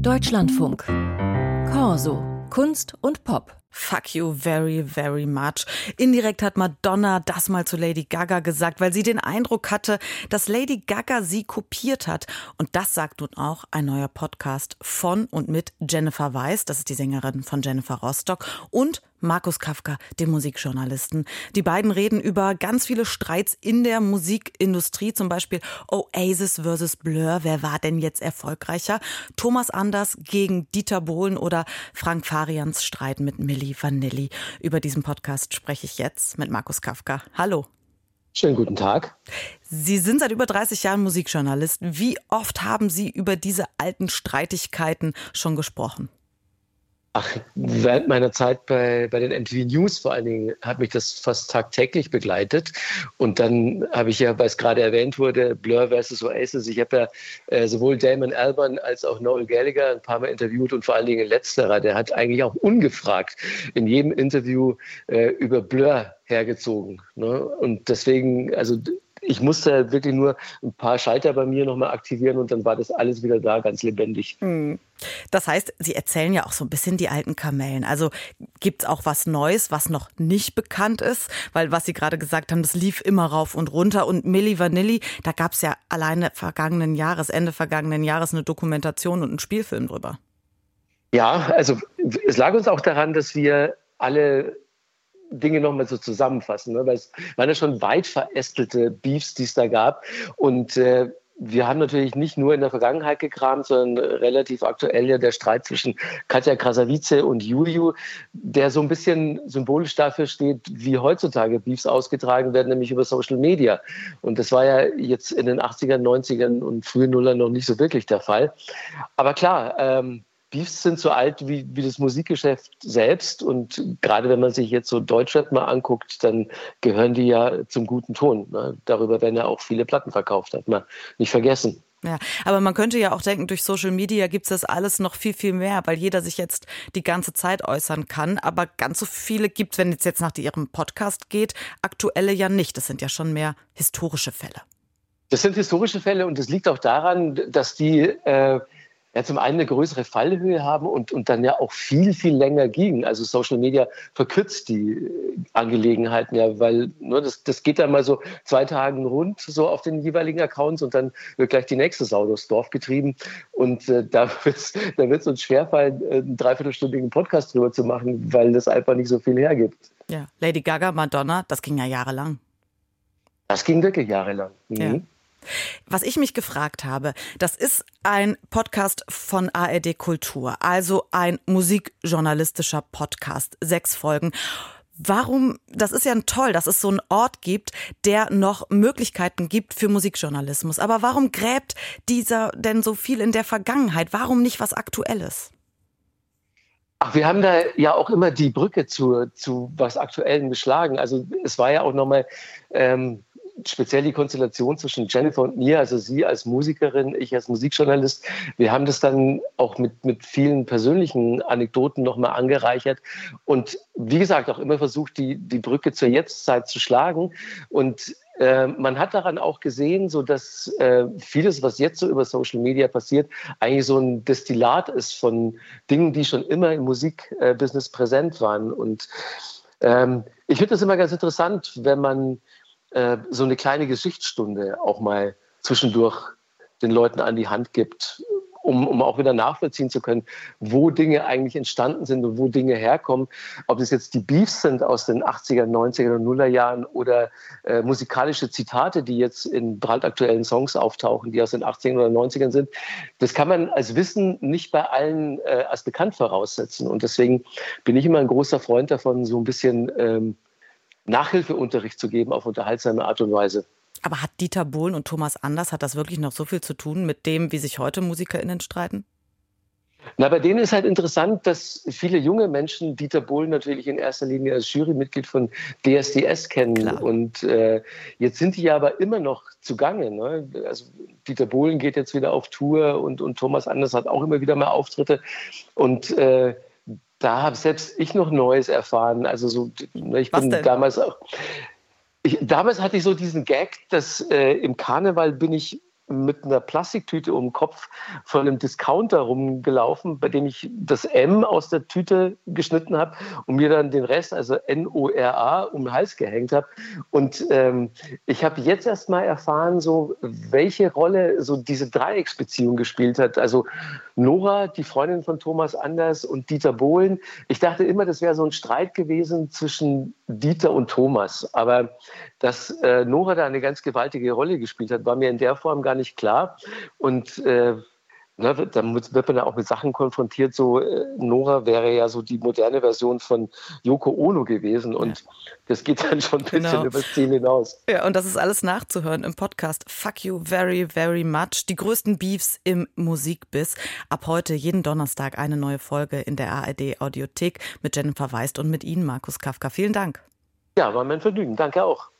Deutschlandfunk. Corso. Kunst und Pop. Fuck you very, very much. Indirekt hat Madonna das mal zu Lady Gaga gesagt, weil sie den Eindruck hatte, dass Lady Gaga sie kopiert hat. Und das sagt nun auch ein neuer Podcast von und mit Jennifer Weiss, das ist die Sängerin von Jennifer Rostock, und Markus Kafka, dem Musikjournalisten. Die beiden reden über ganz viele Streits in der Musikindustrie, zum Beispiel Oasis versus Blur. Wer war denn jetzt erfolgreicher? Thomas Anders gegen Dieter Bohlen oder Frank Farians Streit mit Milli Vanilli. Über diesen Podcast spreche ich jetzt mit Markus Kafka. Hallo. Schönen guten Tag. Sie sind seit über 30 Jahren Musikjournalist. Wie oft haben Sie über diese alten Streitigkeiten schon gesprochen? Ach, während meiner Zeit bei, bei den MTV News vor allen Dingen hat mich das fast tagtäglich begleitet. Und dann habe ich ja, weil es gerade erwähnt wurde, Blur versus Oasis. Ich habe ja äh, sowohl Damon Albarn als auch Noel Gallagher ein paar Mal interviewt und vor allen Dingen letzterer, der hat eigentlich auch ungefragt in jedem Interview äh, über Blur hergezogen. Ne? Und deswegen, also ich musste wirklich nur ein paar Schalter bei mir nochmal aktivieren und dann war das alles wieder da, ganz lebendig. Hm. Das heißt, Sie erzählen ja auch so ein bisschen die alten Kamellen. Also gibt es auch was Neues, was noch nicht bekannt ist? Weil was Sie gerade gesagt haben, das lief immer rauf und runter. Und Milli Vanilli, da gab es ja alleine vergangenen Jahres, Ende vergangenen Jahres eine Dokumentation und einen Spielfilm drüber. Ja, also es lag uns auch daran, dass wir alle Dinge nochmal so zusammenfassen, ne? weil es waren ja schon weit verästelte Beefs, die es da gab. Und äh, wir haben natürlich nicht nur in der Vergangenheit gekramt, sondern relativ aktuell ja der Streit zwischen Katja Krasavice und Juju, der so ein bisschen symbolisch dafür steht, wie heutzutage Beefs ausgetragen werden, nämlich über Social Media. Und das war ja jetzt in den 80ern, 90ern und frühen Nullern noch nicht so wirklich der Fall. Aber klar, ähm, Beefs sind so alt wie, wie das Musikgeschäft selbst. Und gerade wenn man sich jetzt so Deutschrap mal anguckt, dann gehören die ja zum guten Ton. Ne? Darüber werden ja auch viele Platten verkauft, hat man nicht vergessen. Ja, aber man könnte ja auch denken, durch Social Media gibt es das alles noch viel, viel mehr, weil jeder sich jetzt die ganze Zeit äußern kann. Aber ganz so viele gibt es, wenn es jetzt nach Ihrem Podcast geht, aktuelle ja nicht. Das sind ja schon mehr historische Fälle. Das sind historische Fälle und es liegt auch daran, dass die äh, ja zum einen eine größere Fallhöhe haben und, und dann ja auch viel, viel länger ging. Also Social Media verkürzt die äh, Angelegenheiten ja, weil ne, das, das geht dann mal so zwei Tagen rund so auf den jeweiligen Accounts und dann wird gleich die nächste Sau durchs Dorf getrieben. Und äh, da wird es da wird's uns schwerfallen, äh, einen dreiviertelstündigen Podcast drüber zu machen, weil das einfach nicht so viel hergibt. Ja, Lady Gaga, Madonna, das ging ja jahrelang. Das ging wirklich jahrelang. Mhm. Ja. Was ich mich gefragt habe, das ist ein Podcast von ARD Kultur, also ein musikjournalistischer Podcast, sechs Folgen. Warum, das ist ja toll, dass es so einen Ort gibt, der noch Möglichkeiten gibt für Musikjournalismus. Aber warum gräbt dieser denn so viel in der Vergangenheit? Warum nicht was Aktuelles? Ach, wir haben da ja auch immer die Brücke zu, zu was Aktuellem geschlagen. Also es war ja auch nochmal ähm, speziell die Konstellation zwischen Jennifer und mir, also sie als Musikerin, ich als Musikjournalist, wir haben das dann auch mit, mit vielen persönlichen Anekdoten nochmal angereichert und wie gesagt auch immer versucht, die, die Brücke zur Jetztzeit zu schlagen und äh, man hat daran auch gesehen, so dass äh, vieles, was jetzt so über Social Media passiert, eigentlich so ein Destillat ist von Dingen, die schon immer im Musikbusiness präsent waren. Und ähm, ich finde das immer ganz interessant, wenn man äh, so eine kleine Geschichtsstunde auch mal zwischendurch den Leuten an die Hand gibt, um, um auch wieder nachvollziehen zu können, wo Dinge eigentlich entstanden sind und wo Dinge herkommen. Ob es jetzt die Beefs sind aus den 80er, 90er und Nuller Jahren oder äh, musikalische Zitate, die jetzt in brandaktuellen Songs auftauchen, die aus den 80ern oder 90ern sind. Das kann man als Wissen nicht bei allen äh, als bekannt voraussetzen. Und deswegen bin ich immer ein großer Freund davon, so ein bisschen ähm, Nachhilfeunterricht zu geben auf unterhaltsame Art und Weise. Aber hat Dieter Bohlen und Thomas Anders, hat das wirklich noch so viel zu tun mit dem, wie sich heute MusikerInnen streiten? Na, bei denen ist halt interessant, dass viele junge Menschen Dieter Bohlen natürlich in erster Linie als Jurymitglied von DSDS kennen. Klar. Und äh, jetzt sind die ja aber immer noch zugange. Ne? Also Dieter Bohlen geht jetzt wieder auf Tour und, und Thomas Anders hat auch immer wieder mal Auftritte. Und äh, da habe selbst ich noch Neues erfahren. Also so, ne, ich Was bin denn? damals auch. Ich, damals hatte ich so diesen Gag, dass äh, im Karneval bin ich mit einer Plastiktüte um den Kopf von einem Discounter rumgelaufen, bei dem ich das M aus der Tüte geschnitten habe und mir dann den Rest, also N-O-R-A, um den Hals gehängt habe. Und ähm, ich habe jetzt erst mal erfahren, so welche Rolle so diese Dreiecksbeziehung gespielt hat. Also Nora, die Freundin von Thomas Anders und Dieter Bohlen. Ich dachte immer, das wäre so ein Streit gewesen zwischen Dieter und Thomas. Aber dass äh, Nora da eine ganz gewaltige Rolle gespielt hat, war mir in der Form gar nicht klar. Und äh, ne, dann wird man ja auch mit Sachen konfrontiert. So, äh, Nora wäre ja so die moderne Version von Yoko Ono gewesen. Und ja. das geht dann schon ein bisschen genau. über das Ziel hinaus. Ja, und das ist alles nachzuhören im Podcast Fuck You Very, Very Much. Die größten Beefs im Musikbiss. Ab heute jeden Donnerstag eine neue Folge in der ARD Audiothek mit Jennifer Weist und mit Ihnen, Markus Kafka. Vielen Dank. Ja, war mein Vergnügen. Danke auch.